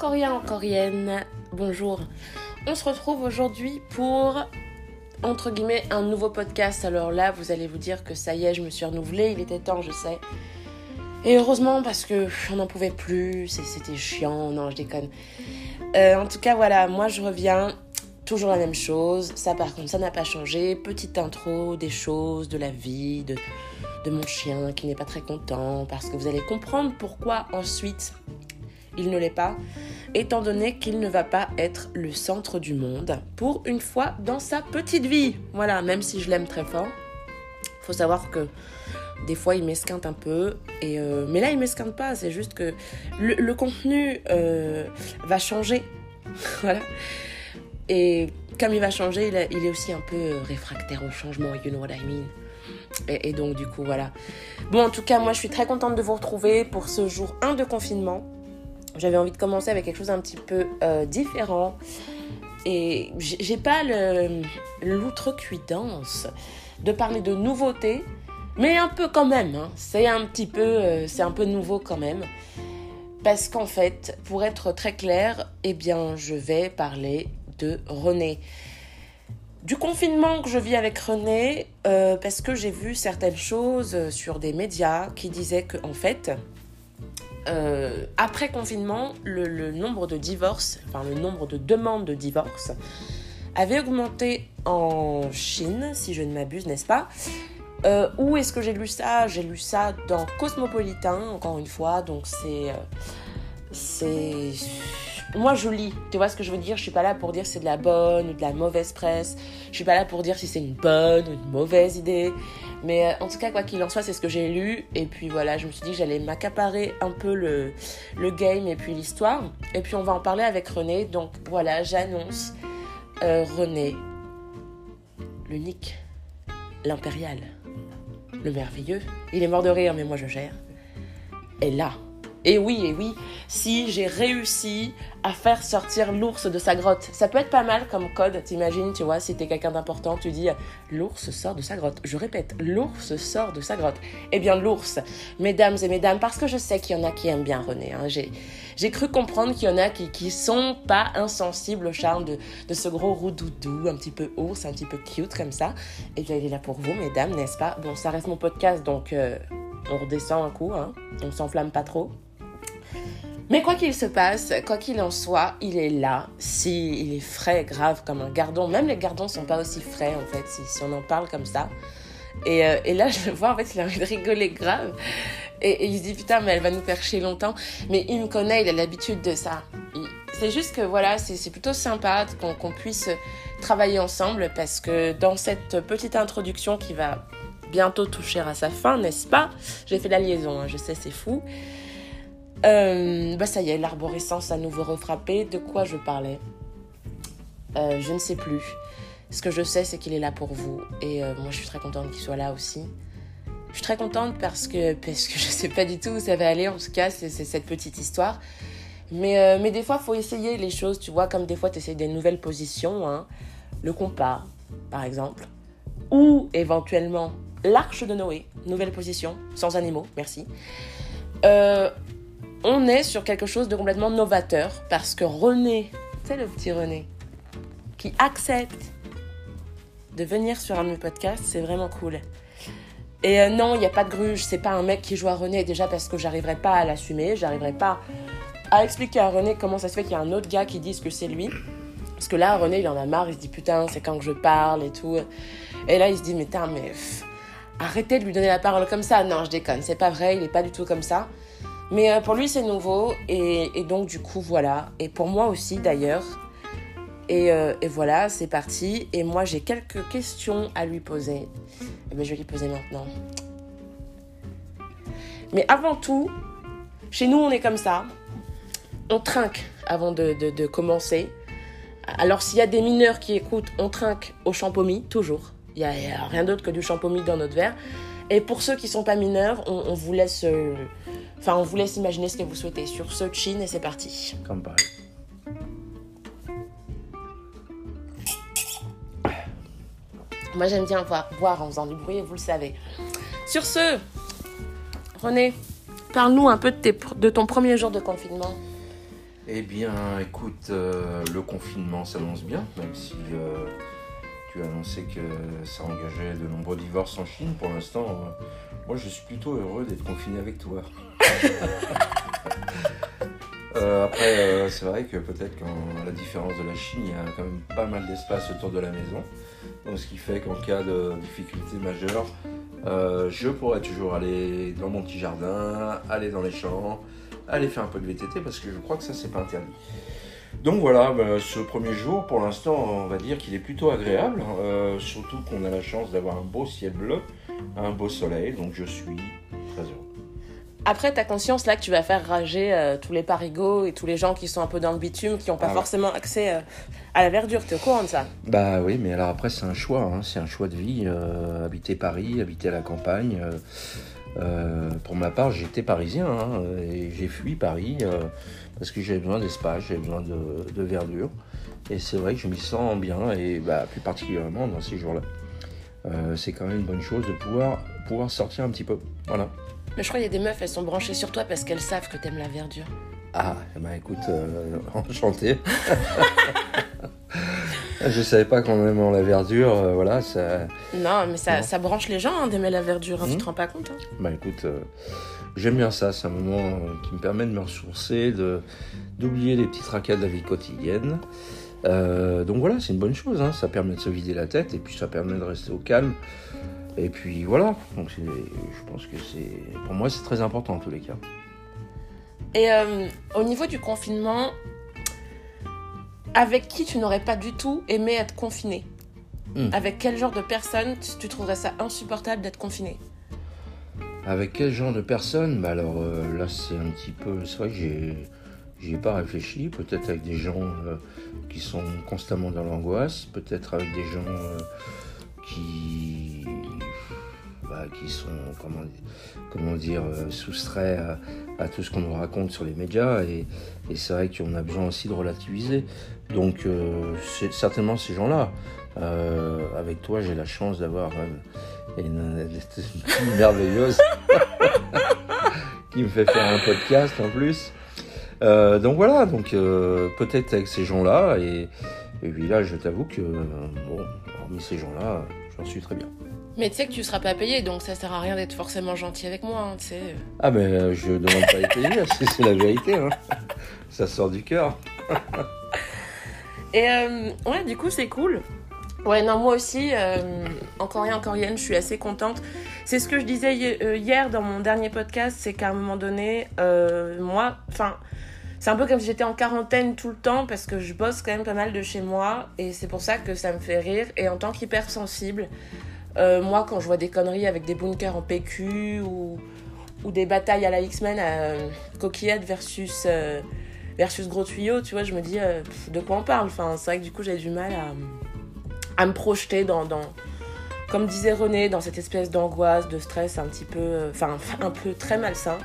encore rien, encore rien. Bonjour. On se retrouve aujourd'hui pour, entre guillemets, un nouveau podcast. Alors là, vous allez vous dire que ça y est, je me suis renouvelée. Il était temps, je sais. Et heureusement, parce que on n'en pouvait plus. C'était chiant. Non, je déconne. Euh, en tout cas, voilà, moi je reviens. Toujours la même chose. Ça, par contre, ça n'a pas changé. Petite intro des choses, de la vie, de mon chien qui n'est pas très content. Parce que vous allez comprendre pourquoi ensuite il ne l'est pas, étant donné qu'il ne va pas être le centre du monde pour une fois dans sa petite vie. Voilà, même si je l'aime très fort, faut savoir que des fois il m'esquinte un peu, et euh, mais là il m'esquinte pas, c'est juste que le, contenu euh, va changer. voilà. Et comme il va changer, il, est aussi un peu réfractaire au changement, you know what I mean. Et, et, donc du coup voilà. Bon en tout cas moi je suis très contente de vous retrouver pour ce jour 1 de confinement j'avais envie de commencer avec quelque chose un petit peu euh, différent. Et j'ai pas l'outrecuidance de parler de nouveautés, mais un peu quand même. Hein. C'est un petit peu, euh, c'est un peu nouveau quand même. Parce qu'en fait, pour être très clair, eh bien, je vais parler de René. Du confinement que je vis avec René, euh, parce que j'ai vu certaines choses sur des médias qui disaient que, en fait, euh, après confinement, le, nombre de divorces, enfin le nombre de demandes de divorce avait augmenté en Chine, si je ne m'abuse, n'est-ce pas? Euh, Où est-ce que j'ai lu ça? J'ai lu ça dans Cosmopolitan, encore une fois, donc c'est... Euh, c'est moi je lis, tu vois ce que je veux dire? Je suis pas là pour dire c'est de la bonne ou de la mauvaise presse. Je suis pas là pour dire si c'est une bonne ou une mauvaise idée. Mais euh, en tout cas, quoi qu'il en soit, c'est ce que j'ai lu. Et puis voilà, je me suis dit que j'allais m'accaparer un peu le, le game et puis l'histoire. Et puis on va en parler avec René. Donc voilà, j'annonce euh, René, l'unique, l'impérial, le merveilleux. Il est mort de rire, mais moi je gère. Et là. Et oui, et oui, si j'ai réussi à faire sortir l'ours de sa grotte. Ça peut être pas mal comme code, t'imagines, tu vois, si t'es quelqu'un d'important, tu dis l'ours sort de sa grotte. Je répète, l'ours sort de sa grotte. Eh bien, l'ours, mesdames et mesdames, parce que je sais qu'il y en a qui aiment bien René, hein, j'ai cru comprendre qu'il y en a qui, qui sont pas insensibles au charme de, de ce gros roux doudou, un petit peu ours, un petit peu cute comme ça. Eh bien, il est là pour vous, mesdames, n'est-ce pas? Bon, ça reste mon podcast, donc euh, on redescend un coup, hein, on s'enflamme pas trop. Mais quoi qu'il se passe, quoi qu'il en soit, il est là. Si il est frais, grave comme un gardon. Même les gardons sont pas aussi frais en fait, si, on en parle comme ça. Et, euh, et, là, je le vois, en fait, il a envie de rigoler grave. Et, il se dit, putain, mais elle va nous faire chier longtemps. Mais il me connaît, il a l'habitude de ça. C'est juste que, voilà, c'est plutôt sympa qu'on puisse travailler ensemble parce que dans cette petite introduction qui va bientôt toucher à sa fin, n'est-ce pas? J'ai fait la liaison, hein, je sais, c'est fou. Euh, bah ça y est, l'arborescence à nouveau refrappé. De quoi je parlais euh, Je ne sais plus. Ce que je sais, c'est qu'il est là pour vous. Et euh, moi, je suis très contente qu'il soit là aussi. Je suis très contente parce que, parce que je ne sais pas du tout où ça va aller. En tout cas, c'est cette petite histoire. Mais, mais des fois, il faut essayer les choses. Tu vois, comme des fois, tu essayes des nouvelles positions. Hein. Le compas, par exemple. Ou éventuellement l'arche de Noé. Nouvelle position, sans animaux, merci. Euh, on est sur quelque chose de complètement novateur parce que René, c'est le petit René, qui accepte de venir sur un de mes podcasts, c'est vraiment cool. Et euh, non, il n'y a pas de gruge, c'est pas un mec qui joue à René déjà parce que j'arriverai pas à l'assumer, j'arriverai pas à expliquer à René comment ça se fait qu'il y a un autre gars qui dise que c'est lui. Parce que là, René, il en a marre, il se dit putain, c'est quand que je parle et tout. Et là, il se dit, mais putain, mais arrêtez de lui donner la parole comme ça. Non, je déconne, c'est pas vrai, il est pas du tout comme ça. Mais euh, pour lui, c'est nouveau. Et, donc, du coup, voilà. Et pour moi aussi, d'ailleurs. Euh, et, voilà, c'est parti. Et moi, j'ai quelques questions à lui poser. Eh bien, je vais lui poser maintenant. Mais avant tout, chez nous, on est comme ça. On trinque avant de, commencer. Alors, s'il y a des mineurs qui écoutent, on trinque au champomis, toujours. Il n'y a, rien d'autre que du champomis dans notre verre. Et pour ceux qui ne sont pas mineurs, on, vous laisse... Euh, Enfin, on vous laisse imaginer ce que vous souhaitez. Sur ce, chin et c'est parti. Comme pareil. Moi, j'aime bien voir, voir en faisant du bruit, vous le savez. Sur ce, René, parle-nous un peu de, tes, de ton premier jour de confinement. Eh bien, écoute, euh, le confinement s'annonce bien, même si euh, tu as annoncé que ça engageait de nombreux divorces en Chine. Pour l'instant, euh, moi, je suis plutôt heureux d'être confiné avec toi. Euh, après, euh, c'est vrai que peut-être qu'à la différence de la Chine, il y a quand même pas mal d'espace autour de la maison. Donc, ce qui fait qu'en cas de difficulté majeure, je pourrais toujours aller dans mon petit jardin, aller dans les champs, aller faire un peu de VTT parce que je crois que ça, c'est pas interdit. Donc voilà, bah, ce premier jour, pour l'instant, on va dire qu'il est plutôt agréable, euh, surtout qu'on a la chance d'avoir un beau ciel bleu, un beau soleil, donc je suis très heureux. Après, t'as conscience là que tu vas faire rager euh, tous les parigots et tous les gens qui sont un peu dans le bitume, qui n'ont pas Ah ouais. forcément accès euh, à la verdure. T'es au courant de ça? Bah oui, mais alors après c'est un choix, hein, c'est un choix de vie. habiter Paris, habiter à la campagne. Euh, pour ma part, j'étais parisien hein, et j'ai fui Paris euh, parce que j'avais besoin d'espace, j'avais besoin de, de verdure. Et c'est vrai que je m'y sens bien et bah, plus particulièrement dans ces jours-là. Euh, c'est quand même une bonne chose de pouvoir, pouvoir sortir un petit peu. Voilà. Mais je crois qu'il y a des meufs, elles sont branchées sur toi parce qu'elles savent que t'aimes la verdure. Ah, bah écoute, enchanté. je savais pas qu'en aimant la verdure, euh, voilà, ça. Non, mais ça, ça branche les gens hein, d'aimer la verdure, hein, tu Mhm. te rends pas compte hein Bah écoute, euh, j'aime bien ça, c'est un moment euh, qui me permet de me ressourcer, de d'oublier les petits tracas de la vie quotidienne. Euh, donc voilà, c'est une bonne chose, ça permet de se vider la tête et puis ça permet de rester au calme. Et puis voilà, donc c'est- je pense que c'est, pour moi c'est très important en tous les cas. Et au niveau du confinement, avec qui tu n'aurais pas du tout aimé être confiné Hmm. Avec quel genre de personne tu, tu trouverais ça insupportable d'être confiné Avec quel genre de personne Bah alors euh, là c'est un petit peu, c'est vrai que j'ai j'y ai pas réfléchi. Peut-être avec des gens euh, qui sont constamment dans l'angoisse, peut-être avec des gens euh, qui bah, qui sont comment comment dire euh, soustraits à, tout ce qu'on nous raconte sur les médias et, c'est vrai qu'on a besoin aussi de relativiser. Donc euh, certainement ces gens-là. Euh, avec toi, j'ai la chance d'avoir une, une merveilleuse qui me fait faire un podcast en plus. Donc voilà, donc peut-être avec ces gens-là et, et puis là, je t'avoue que bon, hormis ces gens-là, j'en suis très bien. Mais tu sais que tu seras pas payé, donc ça sert à rien d'être forcément gentil avec moi, hein, tu sais. Ah ben euh, je demande pas être payé, c'est la vérité, hein. ça sort du cœur. Et euh, ouais, du coup, c'est cool. Ouais, non, moi aussi, euh, encore rien, encore rien, je suis assez contente. C'est ce que je disais euh, hier dans mon dernier podcast, c'est qu'à un moment donné, euh, moi, enfin, c'est un peu comme si j'étais en quarantaine tout le temps parce que je bosse quand même pas mal de chez moi et c'est pour ça que ça me fait rire. Et en tant qu'hypersensible, euh, moi, quand je vois des conneries avec des bunkers en PQ ou, des batailles à la X-Men, euh, coquillettes versus. euh, versus gros tuyau, tu vois, je me dis euh, de quoi on parle? Enfin, c'est vrai que du coup, j'ai du mal à, à me projeter dans, comme disait René, dans cette espèce d'angoisse, de stress un petit peu, enfin, un peu très malsain.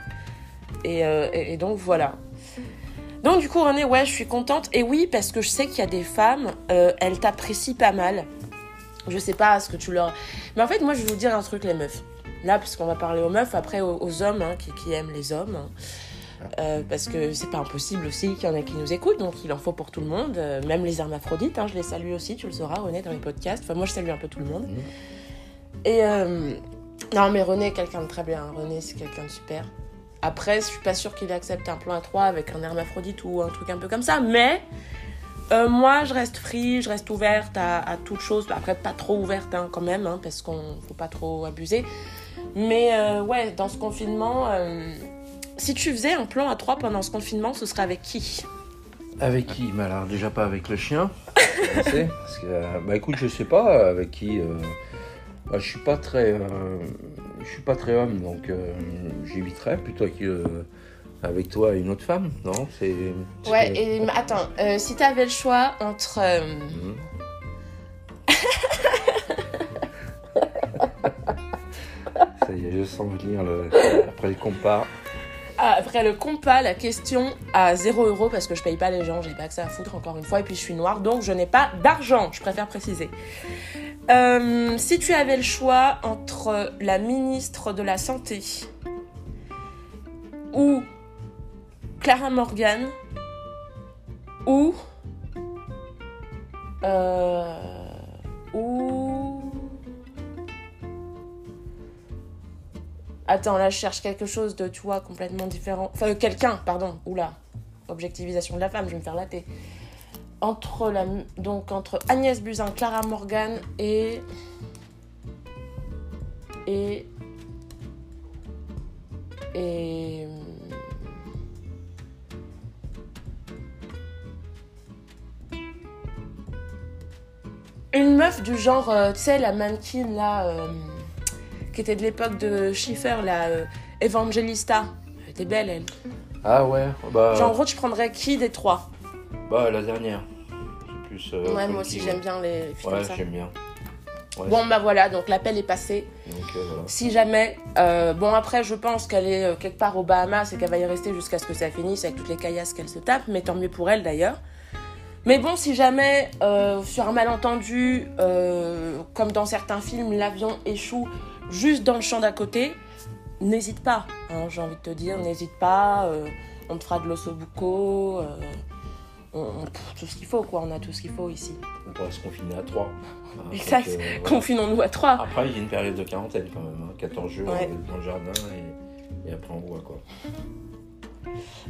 Et, et, donc, voilà. Donc, du coup, René, ouais, je suis contente. Et oui, parce que je sais qu'il y a des femmes, elles t'apprécient pas mal. Je sais pas ce que tu leur. Mais en fait, moi, je vais vous dire un truc, les meufs. Là, parce qu'on va parler aux meufs, après aux, aux hommes hein, qui, qui aiment les hommes. hein. Euh, parce que c'est pas impossible aussi qu'il y en ait qui nous écoutent, donc il en faut pour tout le monde, euh, même les hermaphrodites, hein, je les salue aussi, tu le sauras, René, dans les podcasts. Enfin, moi, je salue un peu tout le monde. Mhm. Et euh, non, mais René est quelqu'un de très bien. René, c'est quelqu'un de super. Après, je suis pas sûre qu'il accepte un plan à 3 avec un hermaphrodite ou un truc un peu comme ça, mais euh, moi, je reste free, je reste ouverte à, à toute chose. Après, pas trop ouverte hein, quand même, hein, parce qu'on faut pas trop abuser. Mais euh, ouais, dans ce confinement, euh, si tu faisais un plan à 3 pendant ce confinement, ce serait avec qui? Avec qui? Bah alors déjà pas avec le chien, parce que bah écoute, je sais pas avec qui. bah, je suis pas très, je suis pas très homme, donc j'éviterais plutôt que avec toi une autre femme, non? C'est. Ouais, et attends, euh, si t'avais le choix entre. euh. Ça y est, je sens venir le... après le compas. Ah, après le compas, la question à 0 euros parce que je paye pas les gens, j'ai pas que ça à foutre encore une fois, et puis je suis noire donc je n'ai pas d'argent, je préfère préciser. Euh, si tu avais le choix entre la ministre de la Santé ou Clara Morgan, ou. Euh, ou. Attends, là, je cherche quelque chose de, tu vois, complètement différent. Enfin, euh, quelqu'un, pardon. Oula. Objectivisation de la femme, je vais me faire latter. Entre la, donc entre Agnès Buzyn, Clara Morgan et et et meuf du genre, euh, tu sais, la mannequin là, euh, qui était de l'époque de Schiffer, la euh, Evangelista. Elle était belle, elle. Ah ouais, bah. Genre, en gros, tu prendrais qui des trois? Bah, la dernière. Plus. euh, Ouais, moi aussi, j'aime bien les filles Ouais, comme ça. j'aime bien. Ouais. Bon, bah voilà, donc l'appel est passé. Euh, voilà. Si jamais, euh, bon après je pense qu'elle est euh, quelque part aux Bahamas et qu'elle va y rester jusqu'à ce que ça finisse avec toutes les caillasses qu'elle se tape, mais tant mieux pour elle d'ailleurs. Mais bon, si jamais, euh, sur un malentendu, euh, comme dans certains films, l'avion échoue juste dans le champ d'à côté, n'hésite pas, hein, j'ai envie de te dire, n'hésite pas, euh, on te fera de l'ossobuco, on, on- tout ce qu'il faut quoi, on a tout ce qu'il faut ici. On pourrait se confiner à trois. Hein, Exact, confinons-nous à trois. Après, il y a une période de quarantaine quand même. hein. 14 jours Ouais. dans le jardin et, et après on voit quoi.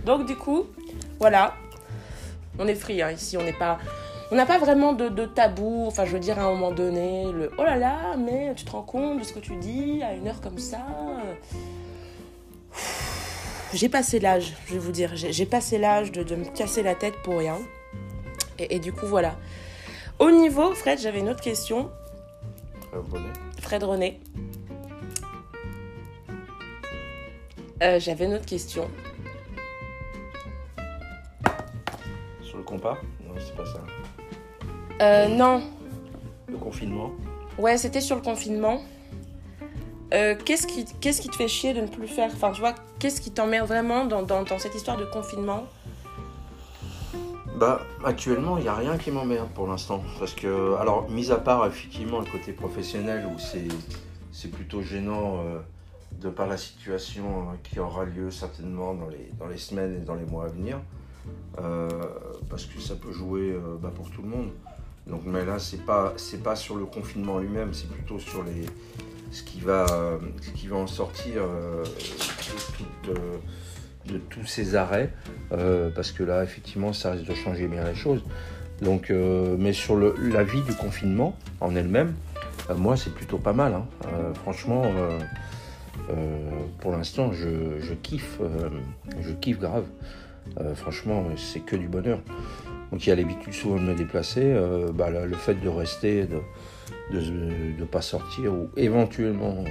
Donc du coup, voilà, on est free hein, ici, on n'est pas, on n'a pas vraiment de, de tabou. Enfin, je veux dire à un moment donné, le oh là là, mais tu te rends compte de ce que tu dis à une heure comme ça? J'ai passé l'âge, je vais vous dire, j'ai passé l'âge de, de me casser la tête pour rien. Et, et du coup, voilà. Au niveau, Fred, j'avais une autre question. Très bonnet. Fred René. Euh, j'avais une autre question. Compas Non, c'est pas ça. Euh, non, Le confinement Ouais, c'était sur le confinement. Euh, qu'est-ce qui, qu'est-ce qui te fait chier de ne plus faire Enfin, tu vois, qu'est-ce qui t'emmerde vraiment dans, dans, dans cette histoire de confinement? Bah, actuellement, il n'y a rien qui m'emmerde pour l'instant. Parce que, alors, mis à part effectivement le côté professionnel où c'est, c'est plutôt gênant euh, de par la situation euh, qui aura lieu certainement dans les, dans les semaines et dans les mois à venir. Euh, parce que ça peut jouer euh, bah, pour tout le monde. Donc, mais là, c'est pas, pas sur le confinement lui-même, c'est plutôt sur les, ce, qui va, ce qui va en sortir euh, de, tous ces arrêts. Parce que là, effectivement, ça risque de changer bien les choses. Donc, mais sur la vie du confinement en elle-même, moi, c'est plutôt pas mal. hein. Franchement, pour l'instant, je, kiffe, je kiffe grave. Euh, franchement, c'est que du bonheur. Donc, il y a l'habitude souvent de me déplacer. euh, bah, le, fait de rester, de ne pas sortir ou éventuellement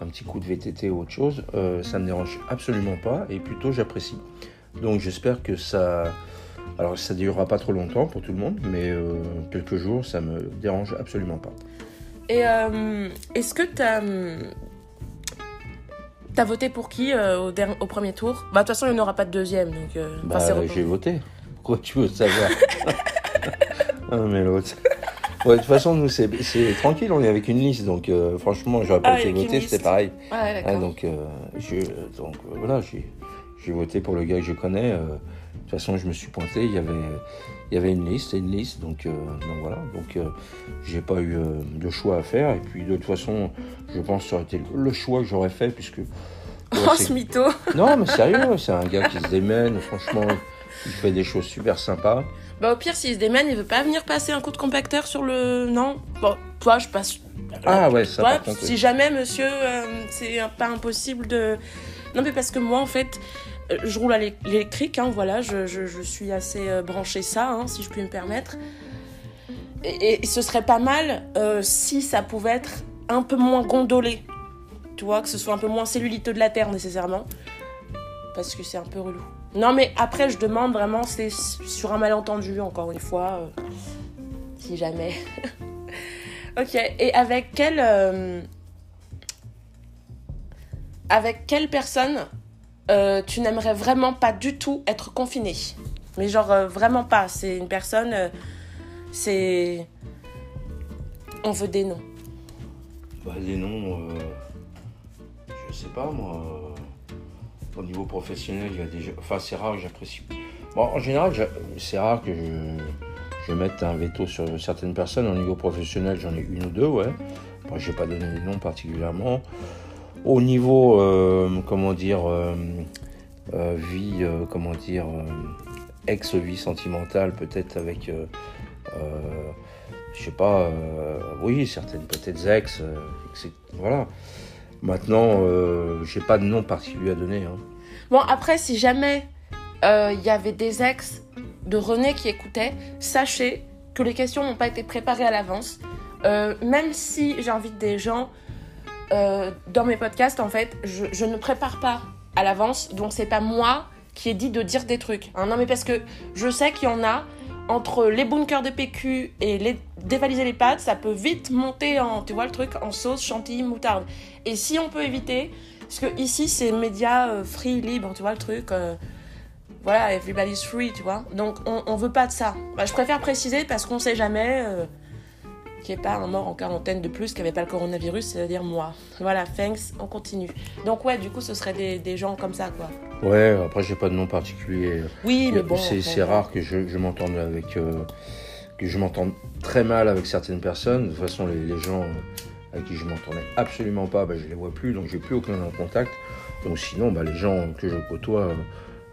un petit coup de VTT ou autre chose, euh, ça ne me dérange absolument pas et plutôt j'apprécie. Donc j'espère que ça... Alors ça ne durera pas trop longtemps pour tout le monde, mais quelques jours, ça me dérange absolument pas. Et est-ce que hum, T'as voté pour qui euh, au, premier tour? Bah, de toute façon, il n'y en aura pas de deuxième. Donc, euh, Bah, c'est repos- j'ai voté. Pourquoi tu veux savoir? Ah mais l'autre... Ouais, de toute façon, nous, c'est c'est tranquille, on est avec une liste, donc euh, franchement, j'aurais pas Ah, été voté, c'était pareil. Ouais, Ah, d'accord. donc, euh, je, donc euh, voilà, j'ai j'ai voté pour le gars que je connais. De toute façon, je me suis pointé. Il y avait, il y avait une liste et une liste. Donc, euh, donc voilà. Donc, euh, j'ai pas eu euh, de choix à faire. Et puis, de toute façon, je pense que ça aurait été le choix que j'aurais fait. Puisque. ouais, Oh, ce mytho non, mais sérieux, c'est un gars qui se démène. Franchement, il fait des choses super sympas. Bah, au pire, s'il se démène, il veut pas venir passer un coup de compacteur sur le. Non? Bon, toi, je passe. Ah ouais, ça Toi, par contre. si oui. jamais, monsieur, euh, c'est pas impossible de. Non, mais parce que moi, en fait, je roule à l'é- l'électrique, hein, voilà, je, je, suis assez euh, branchée ça, hein, si je puis me permettre. Et, ce serait pas mal euh, si ça pouvait être un peu moins gondolé. Tu vois, que ce soit un peu moins celluliteux de la terre, nécessairement. Parce que c'est un peu relou. Non, mais après, je demande vraiment, c'est sur un malentendu, encore une fois. euh, si jamais. ok, et avec quelle. avec quelle personne euh, tu n'aimerais vraiment pas du tout être confiné Mais genre, euh, vraiment pas. C'est une personne. euh, c'est. On veut des noms. Bah, les noms, je sais pas moi. au niveau professionnel, il y a des. Enfin, c'est rare que j'apprécie. Bon, en général, c'est rare que je, mette un veto sur certaines personnes. Au niveau professionnel, j'en ai une ou deux, ouais. Bon, je n'ai pas donné des noms particulièrement. Au niveau, euh, comment dire, euh, euh, vie, comment dire, ex-vie sentimentale, peut-être avec, je sais pas, oui, certaines peut-être ex, voilà. Maintenant, j'ai pas de nom particulier à donner. Hein. Bon, après, si jamais il y avait des ex de René qui écoutaient, sachez que les questions n'ont pas été préparées à l'avance. même si j'invite des gens euh, dans mes podcasts, en fait, je, ne prépare pas à l'avance, donc c'est pas moi qui ai dit de dire des trucs. Hein. Non, mais parce que je sais qu'il y en a entre les bunkers de PQ et dévaliser les pâtes, ça peut vite monter en, tu vois le truc, en sauce, chantilly, moutarde. Et si on peut éviter, parce que ici c'est média euh, free, libre, tu vois le truc. Euh, voilà, everybody's free, tu vois. Donc on, on veut pas de ça. Bah, je préfère préciser parce qu'on sait jamais qu'il n'y ait pas un mort en quarantaine de plus qui n'avait pas le coronavirus, c'est-à-dire moi. Voilà, thanks, on continue. Donc ouais, du coup, ce serait des, gens comme ça, quoi. Ouais, après, j'ai pas de nom particulier. Oui, mais bon. C'est rare que je, je m'entende avec... Euh, que je m'entende très mal avec certaines personnes. De toute façon, les, gens avec qui je m'entendais absolument pas, bah, je les vois plus, donc j'ai plus aucun contact. Donc sinon, bah, les gens que je côtoie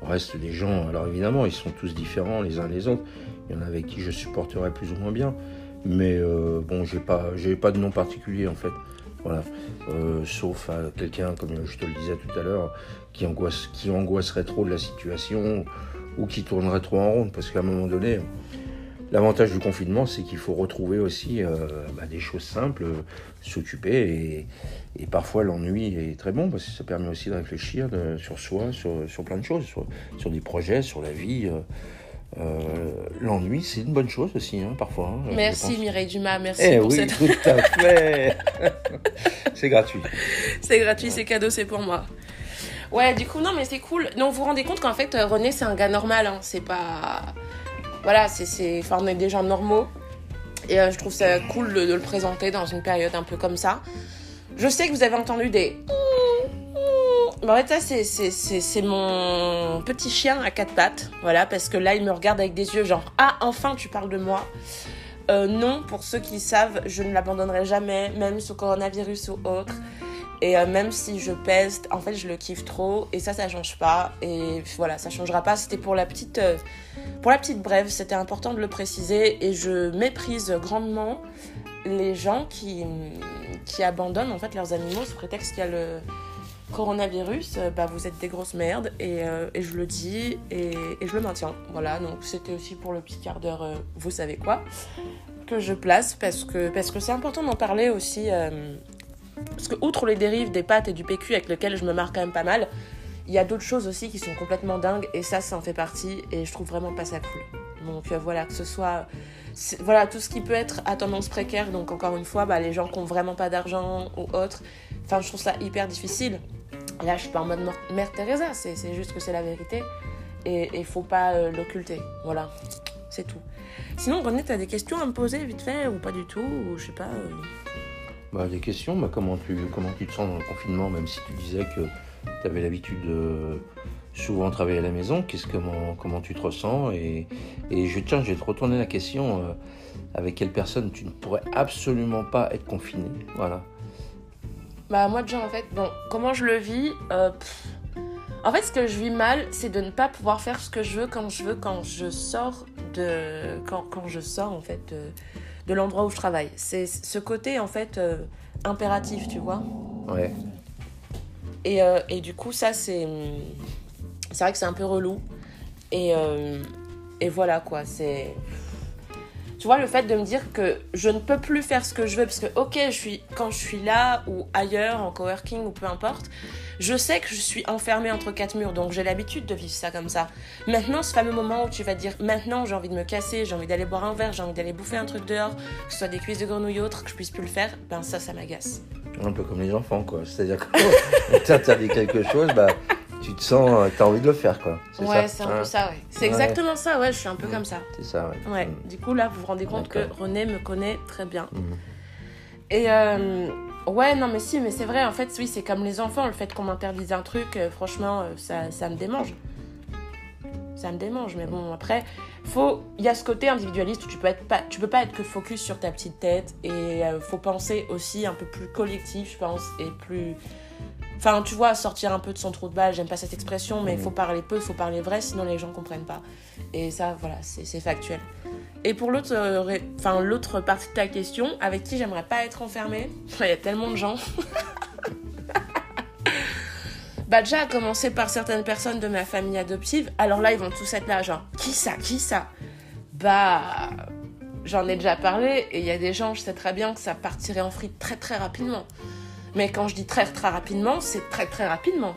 restent des gens... Alors évidemment, ils sont tous différents les uns les autres. Il y en a avec qui je supporterais plus ou moins bien. Mais euh, bon, j'ai pas, pas de nom particulier en fait. Voilà. Euh, sauf à quelqu'un, comme je te le disais tout à l'heure, qui, angoisse, qui angoisserait trop de la situation ou qui tournerait trop en ronde. Parce qu'à un moment donné, l'avantage du confinement, c'est qu'il faut retrouver aussi euh, bah, des choses simples, s'occuper. Et, parfois, l'ennui est très bon parce que ça permet aussi de réfléchir sur soi, sur, plein de choses, sur, des projets, sur la vie. L'ennui, c'est une bonne chose aussi, hein, parfois. Hein, merci Mireille Dumas, merci eh pour oui, tout à fait. c'est gratuit. C'est gratuit, c'est cadeau, c'est pour moi. Ouais, du coup, non, mais c'est cool. Donc, vous vous rendez compte qu'en fait, euh, René, c'est un gars normal. Hein. C'est pas. Voilà, c'est. Enfin, on est des gens normaux. Et euh, je trouve ça cool de, le présenter dans une période un peu comme ça. Je sais que vous avez entendu des bah, en fait, ça, c'est mon petit chien à quatre pattes. Voilà, parce que là, il me regarde avec des yeux genre Ah, enfin, tu parles de moi. Euh, non, pour ceux qui savent, je ne l'abandonnerai jamais, même sous coronavirus ou autre. Et euh, même si je peste, en fait, je le kiffe trop. Et ça, ça change pas. Et voilà, ça changera pas. C'était pour la petite, euh, pour la petite brève. C'était important de le préciser. Et je méprise grandement les gens qui, qui abandonnent en fait leurs animaux sous prétexte qu'il y a le coronavirus, euh, bah, vous êtes des grosses merdes et, euh, je le dis et, je le maintiens. Voilà, donc c'était aussi pour le petit quart d'heure, euh, vous savez quoi, que je place parce que parce que c'est important d'en parler aussi. parce que outre les dérives des pâtes et du PQ avec lesquels je me marre quand même pas mal, il y a d'autres choses aussi qui sont complètement dingues et ça, ça en fait partie et je trouve vraiment pas ça cool. Donc voilà, que ce soit voilà tout ce qui peut être à tendance précaire, donc encore une fois, bah, les gens qui ont vraiment pas d'argent ou autres, enfin je trouve ça hyper difficile. Là, je suis pas en mode Mère Teresa, c'est juste que c'est la vérité et il faut pas euh, l'occulter. Voilà, c'est tout. Sinon, René, tu as des questions à me poser vite fait ou pas du tout ou je sais pas. Euh? Bah, des questions, bah, comment, tu, comment tu te sens dans le confinement, même si tu disais que tu avais l'habitude de souvent travailler à la maison, qu'est-ce comment, comment tu te ressens? Et, et je tiens, je vais te retourner la question euh, avec quelle personne tu ne pourrais absolument pas être confiné? Voilà. Bah moi déjà en fait, bon, comment je le vis euh, En fait ce que je vis mal, c'est de ne pas pouvoir faire ce que je veux quand je veux, quand je sors de... Quand, quand je sors en fait de, l'endroit où je travaille. C'est ce côté en fait euh, impératif, tu vois. Ouais. Et, euh, et du coup ça c'est... C'est vrai que c'est un peu relou. Et, et voilà quoi, c'est tu vois, le fait de me dire que je ne peux plus faire ce que je veux, parce que, ok, je suis, quand je suis là ou ailleurs, en coworking ou peu importe, je sais que je suis enfermée entre quatre murs, donc j'ai l'habitude de vivre ça comme ça. Maintenant, ce fameux moment où tu vas dire, maintenant j'ai envie de me casser, j'ai envie d'aller boire un verre, j'ai envie d'aller bouffer un truc dehors, que ce soit des cuisses de grenouille ou autre, que je puisse plus le faire, ben ça, ça m'agace. Un peu comme les enfants, quoi. C'est-à-dire que t'interdis quelque chose, bah tu te sens, euh, t'as envie de le faire, quoi. Ouais, c'est un peu ça, ouais. C'est exactement ça, ouais, je suis un peu comme ça. C'est ça, ouais. Ouais, mm. du coup, là, vous vous rendez compte que René me connaît très bien. Mm. Et euh, ouais, non, mais si, mais c'est vrai, en fait, oui, c'est comme les enfants, le fait qu'on m'interdise un truc, euh, franchement, ça, ça me démange. ça me démange. Mais bon, après, faut, il y a ce côté individualiste où tu peux être pas, tu peux pas être que focus sur ta petite tête et euh, faut penser aussi un peu plus collectif, je pense, et plus, enfin, tu vois, sortir un peu de son trou de balle. J'aime pas cette expression, mais il faut parler peu, il faut parler vrai, sinon les gens comprennent pas. Et ça, voilà, c'est factuel. Et pour l'autre, euh, enfin l'autre partie de ta question, avec qui j'aimerais pas être enfermée, il y a tellement de gens. bah déjà à commencer par certaines personnes de ma famille adoptive. Alors là, ils vont tous être là, genre qui ça, qui ça? Bah j'en ai déjà parlé et il y a des gens, je sais très bien que ça partirait en frite très très rapidement. Mais quand je dis très très rapidement, c'est très très rapidement.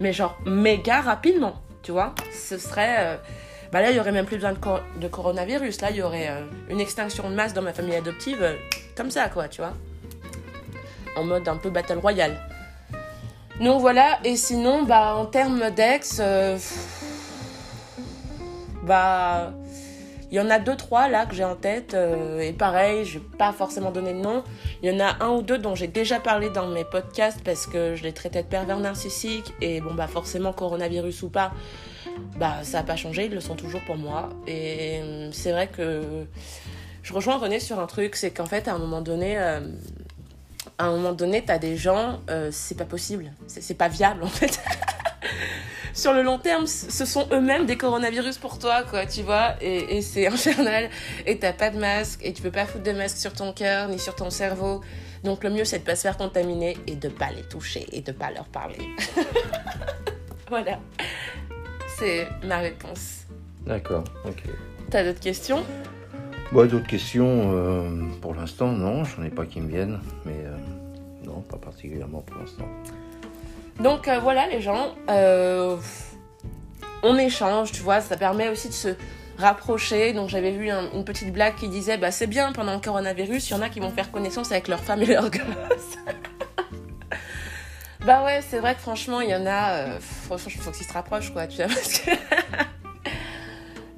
Mais genre méga rapidement, tu vois Ce serait euh, bah là, il y aurait même plus besoin de, coronavirus. Là, il y aurait euh, une extinction de masse dans ma famille adoptive, euh, comme ça, quoi, tu vois. En mode un peu battle royale. Donc voilà, et sinon, bah, en termes d'ex, bah, il y en a deux, trois là que j'ai en tête, euh, et pareil, je vais pas forcément donner de nom. Il y en a un ou deux dont j'ai déjà parlé dans mes podcasts parce que je les traitais de pervers narcissiques, et bon, bah, forcément, coronavirus ou pas, bah, ça a pas changé, ils le sont toujours pour moi. Et euh, c'est vrai que je rejoins René sur un truc, c'est qu'en fait, à un moment donné, à un moment donné, t'as des gens, euh, c'est pas possible, c'est pas viable en fait. Sur le long terme, ce sont eux-mêmes des coronavirus pour toi, quoi, tu vois, et, c'est infernal. Et t'as pas de masque, et tu peux pas foutre de masque sur ton cœur ni sur ton cerveau. Donc le mieux, c'est de pas se faire contaminer et de pas les toucher et de pas leur parler. voilà. C'est ma réponse. D'accord, ok. T'as d'autres questions? Bon, d'autres questions, euh, pour l'instant, non, j'en ai pas qui me viennent, mais euh, non, pas particulièrement pour l'instant. Donc euh, voilà, les gens, on échange, tu vois, ça permet aussi de se rapprocher. Donc j'avais vu une petite blague qui disait, bah c'est bien, pendant le coronavirus, il y en a qui vont faire connaissance avec leur femme et leurs gosses. bah ouais, c'est vrai que franchement, il y en a, franchement, il faut qu'ils se rapprochent, quoi, tu vois, parce que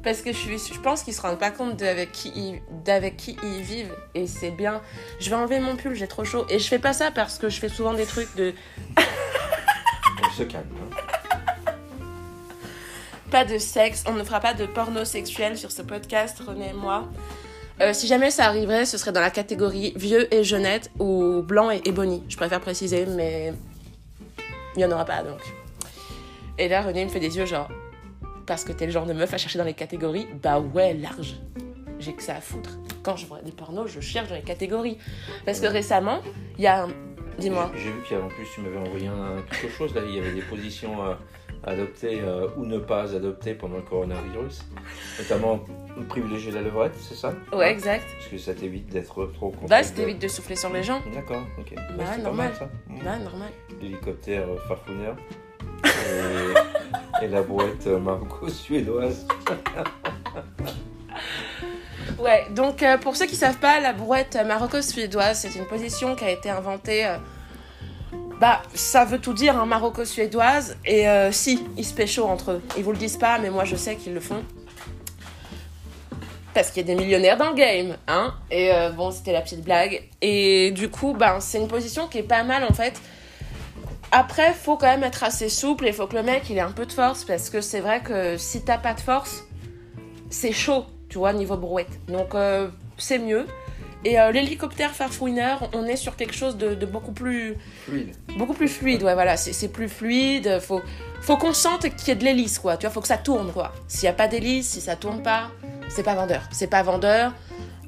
parce que je, pense qu'ils se rendent pas compte d'avec ils, qui ils vivent et c'est bien. Je vais enlever mon pull, j'ai trop chaud. Et je fais pas ça parce que je fais souvent des trucs de. Calme. Hein. Pas de sexe, on ne fera pas de porno sexuel sur ce podcast, René et moi. Euh, si jamais ça arriverait, ce serait dans la catégorie vieux et jeunette ou blanc et ebony. Je préfère préciser, mais il n'y en aura pas donc. Et là, René me fait des yeux genre parce que t'es le genre de meuf à chercher dans les catégories, bah ouais, large. J'ai que ça à foutre. Quand je vois des pornos, je cherche dans les catégories. Parce que récemment, il y a un... Dis-moi. J'ai vu qu'en plus, tu m'avais envoyé un, quelque chose, là, il y avait des positions à adopter euh, ou ne pas adopter pendant le coronavirus. Notamment privilégier la levrette, c'est ça? Ouais, exact. Parce que ça t'évite d'être trop content. Bah, ça t'évite de souffler sur les gens. D'accord, ok. Bah, normal. ça. Bah, normal. L'hélicoptère euh, farfouineur. et, la brouette maroco-suédoise. ouais, donc euh, pour ceux qui savent pas, la brouette maroco-suédoise, c'est une position qui a été inventée. Euh, bah, ça veut tout dire, hein, maroco-suédoise. Et euh, si, ils se pécho entre eux. Ils vous le disent pas, mais moi je sais qu'ils le font. Parce qu'il y a des millionnaires dans le game, hein. Et bon, c'était la petite blague. Et du coup, bah, c'est une position qui est pas mal en fait après, faut quand même être assez souple et faut que le mec il ait un peu de force parce que c'est vrai que si t'as pas de force, c'est chaud, tu vois, niveau brouette. Donc euh, c'est mieux. Et euh, l'hélicoptère farfouineur, on est sur quelque chose de, beaucoup plus fluide. Beaucoup plus fluide, ouais, voilà, c'est plus fluide. Faut, faut qu'on sente qu'il y ait de l'hélice, quoi. Tu vois, faut que ça tourne, quoi. S'il y a pas d'hélice, si ça tourne pas, c'est pas vendeur. C'est pas vendeur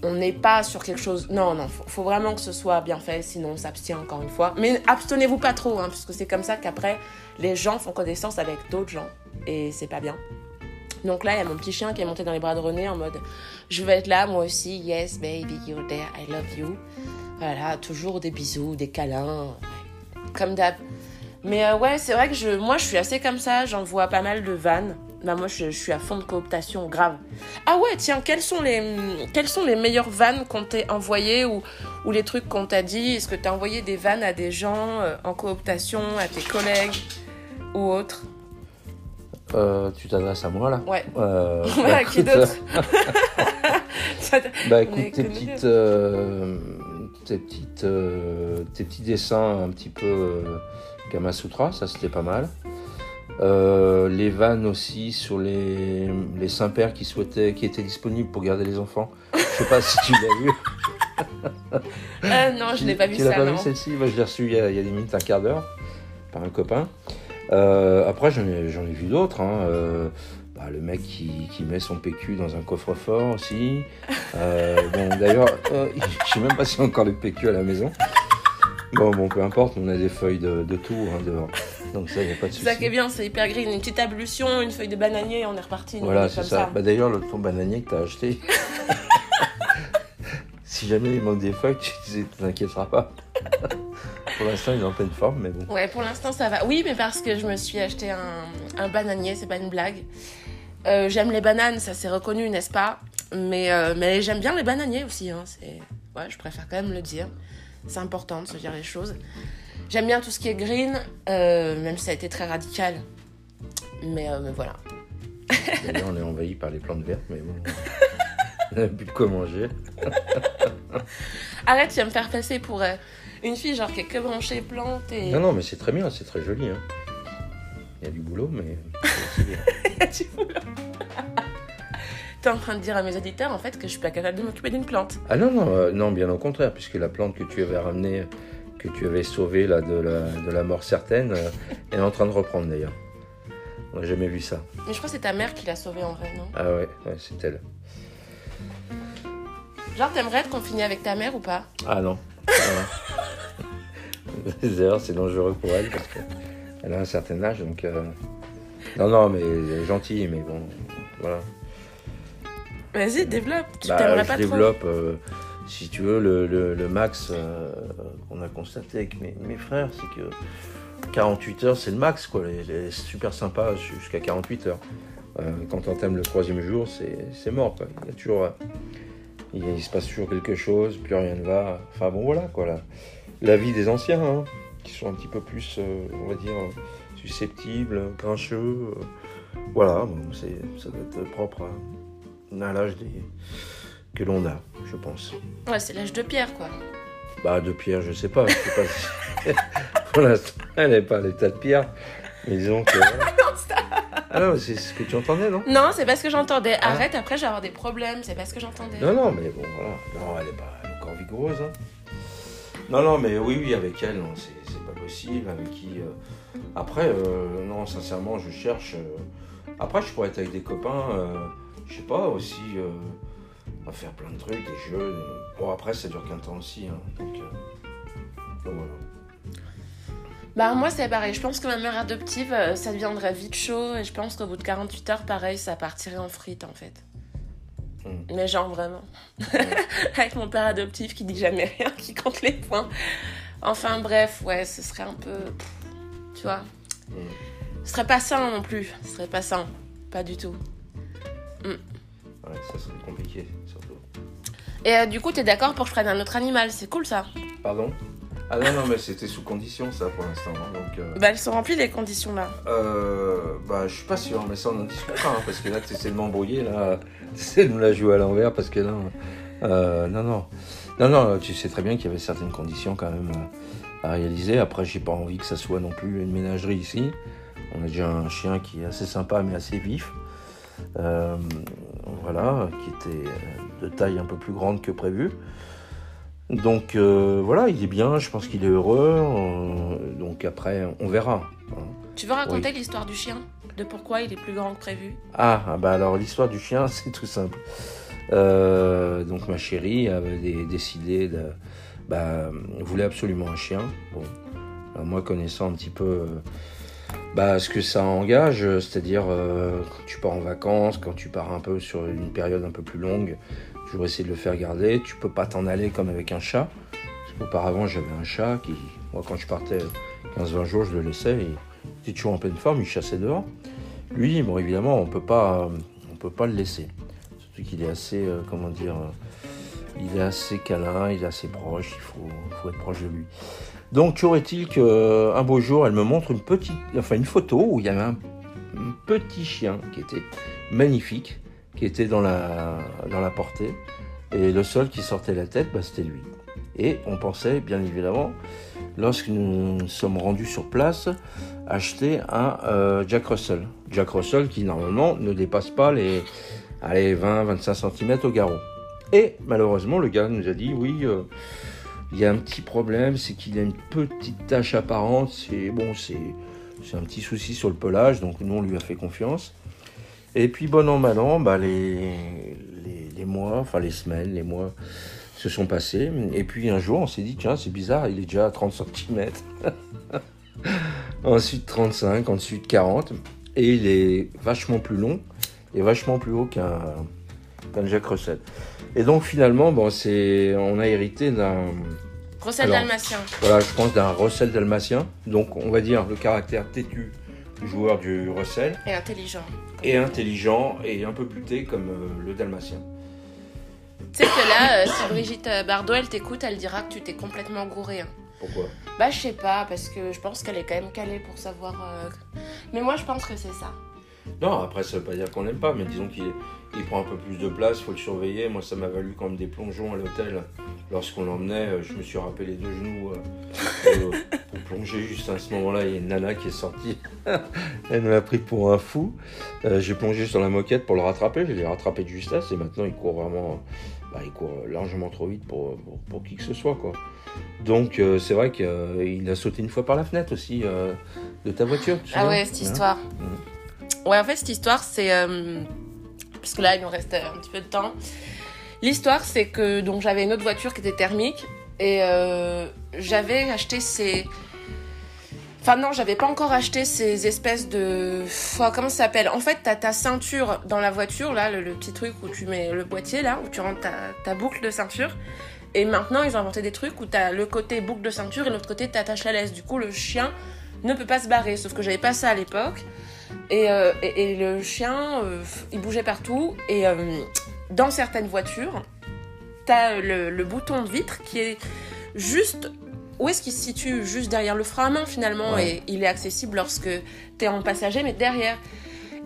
on n'est pas sur quelque chose. Non, non, faut, faut vraiment que ce soit bien fait, sinon on s'abstient encore une fois. Mais abstenez-vous pas trop, hein, parce que c'est comme ça qu'après les gens font connaissance avec d'autres gens et c'est pas bien. Donc là, il y a mon petit chien qui est monté dans les bras de René en mode Je veux être là, moi aussi, yes, baby, you're there, I love you. Voilà, toujours des bisous, des câlins, comme d'hab. Mais euh, ouais, c'est vrai que je, moi, je suis assez comme ça, j'en vois pas mal de vannes. Bah moi je, suis à fond de cooptation grave. Ah ouais tiens quelles sont les quelles sont les meilleures vannes qu'on t'a envoyées ou, ou les trucs qu'on t'a dit? Est-ce que t'as envoyé des vannes à des gens euh, en cooptation, à tes collègues ou autres? Euh, Tu t'adresses à moi là Ouais. Euh, bah, qui d'autre Bah écoute tes petites tes petites tes petits dessins un petit peu Kamasutra ça c'était pas mal. Euh, les vannes aussi sur les, les saints-pères qui souhaitaient, qui étaient disponibles pour garder les enfants. Je sais pas si tu l'as vu. Euh, non, je n'ai pas vu tu ça. l'as pas non. vu celle-ci? Moi, je l'ai reçue il y, a, il y a des minutes, un quart d'heure, par un copain. Euh, après, j'en ai, vu d'autres. hein. Euh, bah, le mec qui, qui met son PQ dans un coffre-fort aussi. Euh, bon, d'ailleurs, je sais même pas si on a encore les PQ à la maison. Bon, bon, peu importe, on a des feuilles de, de tout hein, dehors. Donc ça, il n'y a pas de C'est souci. ça qui est bien, c'est hyper green. Une petite ablution, une feuille de bananier et on est reparti. Voilà, est c'est ça. Bah, D'ailleurs, le ton bananier que tu as acheté, si jamais il manque des feuilles, tu ne t'inquiéteras pas. Pour l'instant, il est en pleine forme, mais bon. Ouais, pour l'instant ça va. Oui, mais parce que je me suis acheté un, un bananier, c'est pas une blague. Euh, j'aime les bananes, ça c'est reconnu, n'est-ce pas? Mais, euh, mais j'aime bien les bananiers aussi. Hein. c'est- Ouais, je préfère quand même le dire. C'est important de se dire les choses. J'aime bien tout ce qui est green, euh, même si ça a été très radical. Mais, mais voilà. D'ailleurs, on est envahi par les plantes vertes, mais bon. On n'a plus de quoi manger. Arrête, tu vas me faire passer pour une fille genre qui est que branchée plantes et. Non, non, mais c'est très bien, c'est très joli. hein. Il y a du boulot, mais c'est bien. Tu là. T'es en train de dire à mes auditeurs en fait que je suis pas capable de m'occuper d'une plante. Ah non, non, euh, non, bien au contraire, puisque la plante que tu avais ramenée, que tu avais sauvée là, de, la, de la mort certaine, euh, elle est en train de reprendre d'ailleurs. On n'a jamais vu ça. Mais je crois que c'est ta mère qui l'a sauvée en vrai, non? Ah ouais, ouais c'est elle. Genre, t'aimerais être confiné avec ta mère ou pas? Ah non. Ah non. D'ailleurs, c'est dangereux pour elle parce qu'elle a un certain âge, donc. euh, Non, non, mais elle est gentille, mais bon, voilà. Vas-y, développe. Tu Bah, t'aimerais je pas développe, euh, si tu veux, le, le- le max euh, qu'on a constaté avec mes, mes frères, c'est que 48 heures, c'est le max, quoi. Elle est super sympa jusqu'à 48 heures. Euh, quand on t'aime le troisième jour, c'est mort, quoi. Il y a toujours. il, il se passe toujours quelque chose, plus rien ne va. Enfin bon, voilà, quoi. La, la vie des anciens, hein, qui sont un petit peu plus, euh, on va dire, euh, susceptibles, grincheux. euh, voilà, bon, ça doit être propre à, à l'âge des- que l'on a, je pense. Ouais, c'est l'âge de pierre, quoi. Bah, de pierre, je sais pas. Je sais pas si- Pour l'instant, elle n'est pas à l'état de pierre. Mais disons que. Ah non, c'est ce que tu entendais, non? Non, c'est parce que j'entendais. Arrête, après, je vais avoir des problèmes. C'est parce que j'entendais. Ah. Non, non, mais bon, voilà. Non, elle n'est pas est encore vigoureuse. Hein. Non, non, mais oui, oui, avec elle, c'est c'est pas possible. Avec qui. euh, Après, euh, non, sincèrement, je cherche. euh, Après, je pourrais être avec des copains, euh, je sais pas, aussi. à faire plein de trucs, des jeux. Bon, après, ça dure qu'un temps aussi. Hein, donc, voilà. Bah, moi, c'est pareil. Je pense que ma mère adoptive, ça deviendrait vite chaud. Et je pense qu'au bout de 48 heures, pareil, ça partirait en frite, en fait. Hmm. Mais genre, vraiment. Avec mon père adoptif qui dit jamais rien, qui compte les points. Enfin, bref, ouais, ce serait un peu. Tu vois Hmm. Ce serait pas sain non plus. Ce serait pas sain. Pas du tout. Ouais, ça serait compliqué, surtout. Et euh, du coup, t'es d'accord pour que je prenne un autre animal C'est cool ça. Pardon? Ah non, non, mais c'était sous condition, ça, pour l'instant. hein, donc, euh, Bah, elles sont remplies les conditions là. euh, bah, je suis pas sûr, mais ça, on en discutera, hein, parce que là, tu essaies de m'embrouiller, là. Tu essaies de me la jouer à l'envers, parce que là. euh, non, non. Non, non, tu sais très bien qu'il y avait certaines conditions, quand même, euh, à réaliser. Après, j'ai pas envie que ça soit non plus une ménagerie ici. On a déjà un chien qui est assez sympa, mais assez vif. Euh, voilà, qui était euh, de taille un peu plus grande que prévu. Donc euh, voilà, il est bien, je pense qu'il est heureux. euh, donc après, on verra. hein. Tu veux raconter l'histoire du chien? De pourquoi il est plus grand que prévu? Ah, ah bah alors l'histoire du chien, c'est tout simple. Euh, donc ma chérie avait dé- décidé de, bah, voulait absolument un chien. Bon, alors moi connaissant un petit peu, bah, ce que ça engage, c'est-à-dire quand tu pars en vacances, quand tu pars un peu sur une période un peu plus longue, toujours essayer de le faire garder. Tu peux pas t'en aller comme avec un chat. Parce qu'auparavant j'avais un chat qui, moi quand je partais 15-20 jours, je le laissais. Il était toujours en pleine forme, il chassait dehors. Lui, bon, évidemment, on peut pas, on peut pas le laisser. Surtout qu'il est assez, euh, comment dire, euh, il est assez câlin, il est assez proche. Il faut, faut être proche de lui. Donc, est-il qu'un beau jour, elle me montre une petite, enfin une photo où il y avait un petit chien qui était magnifique, qui était dans la, dans la portée, et le seul qui sortait la tête, bah, c'était lui. Et on pensait, bien évidemment, lorsque nous sommes rendus sur place, acheter un euh, Jack Russell. Jack Russell qui normalement ne dépasse pas les allez, 20-25 cm au garrot. Et malheureusement, le gars nous a dit oui, euh, il y a un petit problème, c'est qu'il a une petite tache apparente. C'est bon, c'est un petit souci sur le pelage, donc nous on lui a fait confiance. Et puis bon an mal an, bah, les, les, les mois, enfin les semaines, les mois se sont passés. Et puis un jour, on s'est dit tiens, c'est bizarre, il est déjà à 30 cm. ensuite 35, ensuite 40. Et il est vachement plus long et vachement plus haut qu'un Jack Russell. Et donc finalement, bon, c'est, on a hérité d'un... Russell dalmatien. Voilà, je pense d'un Russell dalmatien. Donc on va dire le caractère têtu joueur du Russell. Et intelligent. Et intelligent et un peu buté comme euh, le dalmatien. Tu sais que là, euh, si Brigitte Bardot, elle t'écoute, elle dira que tu t'es complètement gouré. Hein. Pourquoi? Bah, je sais pas, parce que je pense qu'elle est quand même calée pour savoir. Euh, mais moi, je pense que c'est ça. Non, après, ça veut pas dire qu'on l'aime pas, mais disons qu'il il prend un peu plus de place, faut le surveiller. Moi, ça m'a valu quand même des plongeons à l'hôtel. Lorsqu'on l'emmenait, euh, je me suis rappelé les deux genoux euh, pour, plonger. Juste à ce moment-là, il y a une nana qui est sortie. Elle m'a pris pour un fou. J'ai plongé sur la moquette pour le rattraper. Je l'ai rattrapé de justesse et maintenant, il court vraiment. Bah, il court largement trop vite pour, pour, qui que ce soit, quoi. Donc, c'est vrai qu'il a sauté une fois par la fenêtre aussi de ta voiture. ah ouais, cette histoire. Mmh. Ouais, en fait, cette histoire, c'est. Parce que là, il nous reste un petit peu de temps. L'histoire, c'est que donc j'avais une autre voiture qui était thermique et euh, j'avais acheté ces. Enfin, non, j'avais pas encore acheté ces espèces de. comment ça s'appelle? En fait, t'as ta ceinture dans la voiture, là, le, petit truc où tu mets le boîtier, là, où tu rentres ta, ta boucle de ceinture. Et maintenant, ils ont inventé des trucs où t'as le côté boucle de ceinture et l'autre côté t'attaches la laisse. Du coup, le chien ne peut pas se barrer. Sauf que j'avais pas ça à l'époque. Euh, et, le chien, euh, il bougeait partout. Et euh, dans certaines voitures, t'as le, le bouton de vitre qui est juste où est-ce qu'il se situe? Juste derrière le frein à main finalement et il est accessible lorsque tu es en passager mais derrière.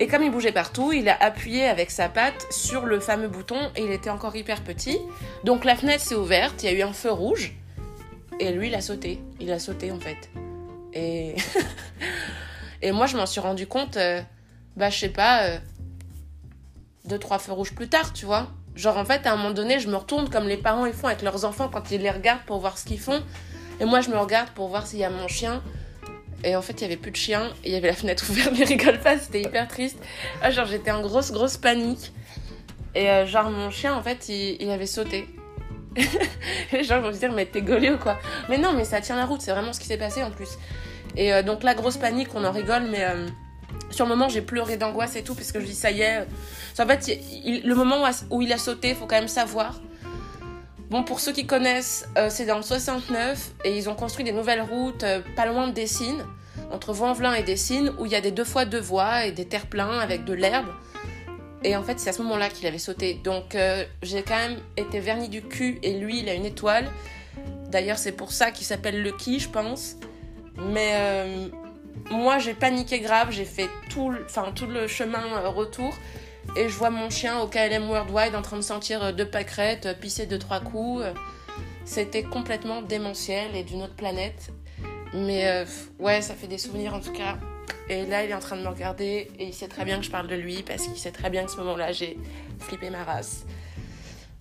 Et comme il bougeait partout, il a appuyé avec sa patte sur le fameux bouton et il était encore hyper petit. Donc la fenêtre s'est ouverte, il y a eu un feu rouge et lui il a sauté. Il a sauté en fait. Et Et moi, je m'en suis rendu compte, euh, bah, je sais pas, euh, deux, trois feux rouges plus tard, tu vois. Genre, en fait, à un moment donné, je me retourne comme les parents ils font avec leurs enfants quand ils les regardent pour voir ce qu'ils font. Et moi, je me regarde pour voir s'il y a mon chien. Et en fait, il y avait plus de chien. Il y avait la fenêtre ouverte, mais rigole pas, c'était hyper triste. Ah, genre, j'étais en grosse, grosse panique. Et euh, genre, mon chien, en fait, il, avait sauté. genre, je me suis dit, mais t'es gaulé ou quoi? Mais non, mais ça tient la route, c'est vraiment ce qui s'est passé en plus. Et euh, donc la grosse panique, on en rigole, mais euh, sur le moment, j'ai pleuré d'angoisse et tout, parce que je dis, ça y est. En fait, le moment où, il a sauté, il faut quand même savoir. Bon, pour ceux qui connaissent, euh, c'est dans le 69, et ils ont construit des nouvelles routes pas loin de Dessines, entre Vanvelin et Dessines, où il y a des deux fois deux voies et des terre-pleins avec de l'herbe. Et en fait, c'est à ce moment-là qu'il avait sauté. Donc, j'ai quand même été verni du cul, et lui, il a une étoile. D'ailleurs, c'est pour ça qu'il s'appelle Lucky, je pense. Mais euh, moi, j'ai paniqué grave, j'ai fait tout, enfin, tout le chemin euh, retour. Et je vois mon chien au KLM Worldwide en train de sentir euh, deux pâquerettes, pisser deux, trois coups. C'était complètement démentiel et d'une autre planète. Mais ouais, ça fait des souvenirs en tout cas. Et là, il est en train de me regarder et il sait très bien que je parle de lui parce qu'il sait très bien que ce moment-là, j'ai flippé ma race.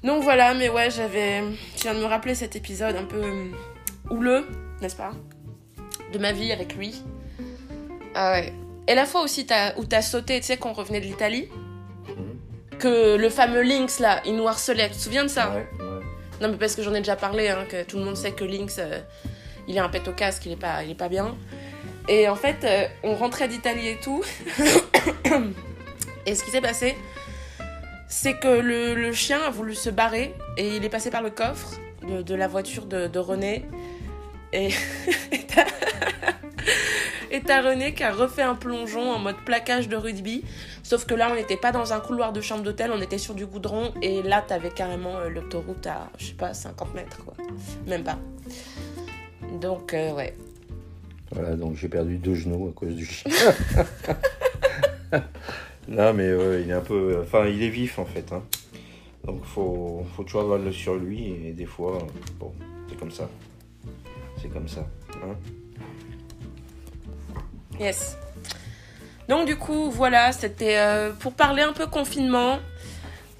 Donc voilà, mais ouais, j'avais. Je viens de me rappeler cet épisode un peu houleux, n'est-ce pas? De ma vie avec lui. Ah ouais. Et la fois aussi as, où t'as sauté, tu sais, qu'on revenait de l'Italie, mhm. que le fameux Lynx là, il nous harcelait, tu te souviens de ça ouais, Non, mais parce que j'en ai déjà parlé, hein, que tout le monde sait que Lynx, euh, il a un pet au casque, il est pas, il est pas bien. Et en fait, euh, on rentrait d'Italie et tout. et ce qui s'est passé, c'est que le, chien a voulu se barrer et il est passé par le coffre de, la voiture de, de René. Et et t'as René qui a refait un plongeon en mode plaquage de rugby. Sauf que là, on n'était pas dans un couloir de chambre d'hôtel, on était sur du goudron. Et là, t'avais carrément euh, l'autoroute à, je sais pas, 50 mètres, quoi. Même pas. Donc, euh, ouais. Voilà, donc j'ai perdu deux genoux à cause du chien. non, mais il est un peu. Enfin, il est vif en fait. Hein. Donc, faut, faut toujours avoir le sur lui. Et des fois, bon, c'est comme ça. C'est comme ça. Hein Yes. Donc du coup, voilà, c'était euh, pour parler un peu confinement.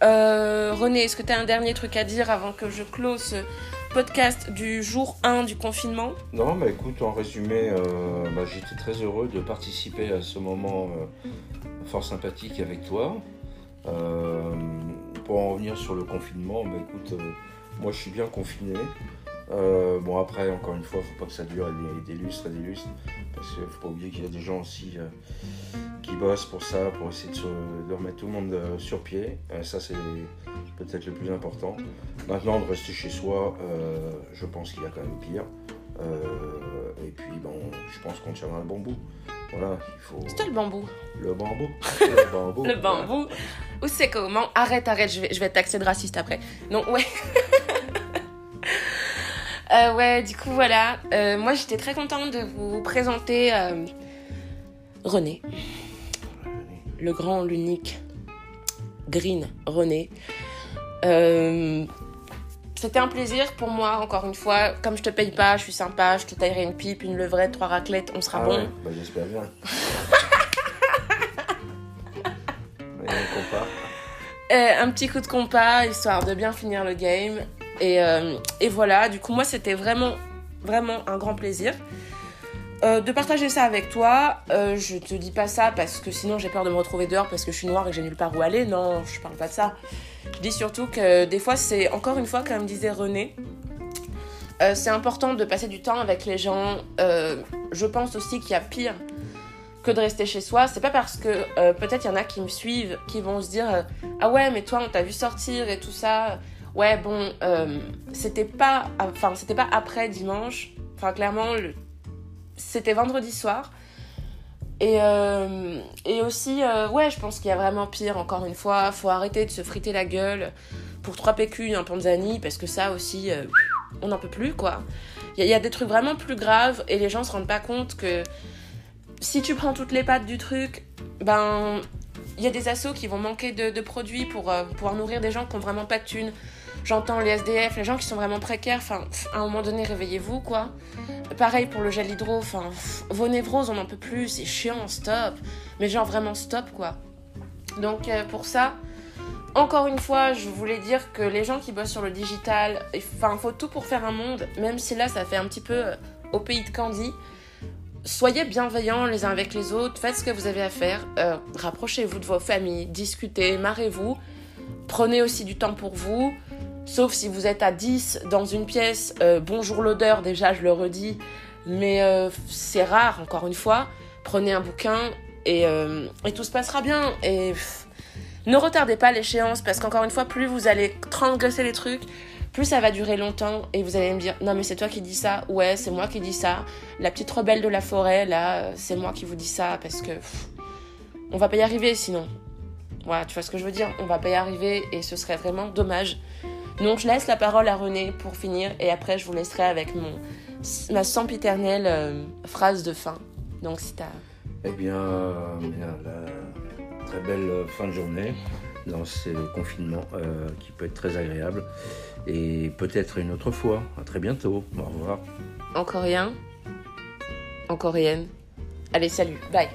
Euh, René, est-ce que tu as un dernier truc à dire avant que je close ce podcast du jour 1 du confinement? Non, bah écoute, en résumé, euh, bah, j'étais très heureux de participer à ce moment fort sympathique avec toi. Pour en revenir sur le confinement, bah écoute, moi je suis bien confiné. Euh, bon après, encore une fois, faut pas que ça dure des, des lustres et des lustres, parce qu'il faut pas oublier qu'il y a des gens aussi euh, qui bossent pour ça, pour essayer de, remettre tout le monde euh, sur pied. Ça c'est peut-être le plus important. Maintenant, de rester chez soi, je pense qu'il y a quand même pire. Et puis bon, je pense qu'on tiendra le bon bout. Voilà, il faut C'est le bambou. le bambou. Le bambou. Le bambou. Ou c'est comment Arrête, arrête, je vais, je vais de raciste après. Non, ouais. Euh, ouais, du coup, voilà. Euh, moi, j'étais très contente de vous présenter euh, René. Le grand, l'unique. Green René. C'était un plaisir pour moi, encore une fois. Comme je te paye pas, je suis sympa, je te taillerai une pipe, une levrette, trois raclettes, on sera Ah bon. ouais, bah j'espère bien. Un petit coup de compas, histoire de bien finir le game. Et, euh, et voilà, du coup, moi, c'était vraiment, vraiment un grand plaisir euh, de partager ça avec toi. Euh, je te dis pas ça parce que sinon j'ai peur de me retrouver dehors parce que je suis noire et que j'ai nulle part où aller. Non, je parle pas de ça. Je dis surtout que des fois, c'est encore une fois, comme disait René, c'est important de passer du temps avec les gens. Je pense aussi qu'il y a pire que de rester chez soi. C'est pas parce que peut-être il y en a qui me suivent qui vont se dire ah ouais mais toi on t'a vu sortir et tout ça. Ouais bon euh, c'était pas enfin c'était pas après dimanche. Enfin clairement c'était vendredi soir. Et, euh, et aussi, euh, ouais, je pense qu'il y a vraiment pire, encore une fois. Faut arrêter de se friter la gueule pour 3 PQ, un panzani, parce que ça aussi, on n'en peut plus, quoi. Il y, a- des trucs vraiment plus graves et les gens se rendent pas compte que si tu prends toutes les pattes du truc, ben, il y a des assos qui vont manquer de, de produits pour pouvoir nourrir des gens qui ont vraiment pas de thunes. J'entends les SDF, les gens qui sont vraiment précaires. Enfin, à un moment donné, réveillez-vous, quoi. Pareil pour le gel hydro. Enfin, vos névroses, on n'en peut plus. C'est chiant, stop. Mais genre vraiment stop, quoi. Donc euh, pour ça, encore une fois, je voulais dire que les gens qui bossent sur le digital, enfin, faut tout pour faire un monde. Même si là, ça fait un petit peu euh, au pays de Candy. Soyez bienveillants les uns avec les autres, faites ce que vous avez à faire, euh, rapprochez-vous de vos familles, discutez, marrez-vous, prenez aussi du temps pour vous, sauf si vous êtes à 10 dans une pièce, euh, bonjour l'odeur, déjà je le redis, mais euh, c'est rare encore une fois, prenez un bouquin et, euh, tout se passera bien. Et ne retardez pas l'échéance parce qu'encore une fois, plus vous allez transgresser les trucs, plus ça va durer longtemps et vous allez me dire non mais c'est toi qui dis ça, ouais c'est moi qui dis ça, la petite rebelle de la forêt là c'est moi qui vous dis ça parce que on va pas y arriver sinon. Voilà, tu vois ce que je veux dire, on va pas y arriver et ce serait vraiment dommage. Donc je laisse la parole à René pour finir et après je vous laisserai avec mon ma sempiternelle euh, phrase de fin. Donc si t'as Eh bien, euh, la très belle euh, fin de journée dans ce confinement euh, qui peut être très agréable. Et peut-être une autre fois. À très bientôt. Au revoir. en coréen, en coréenne. Allez, salut, bye.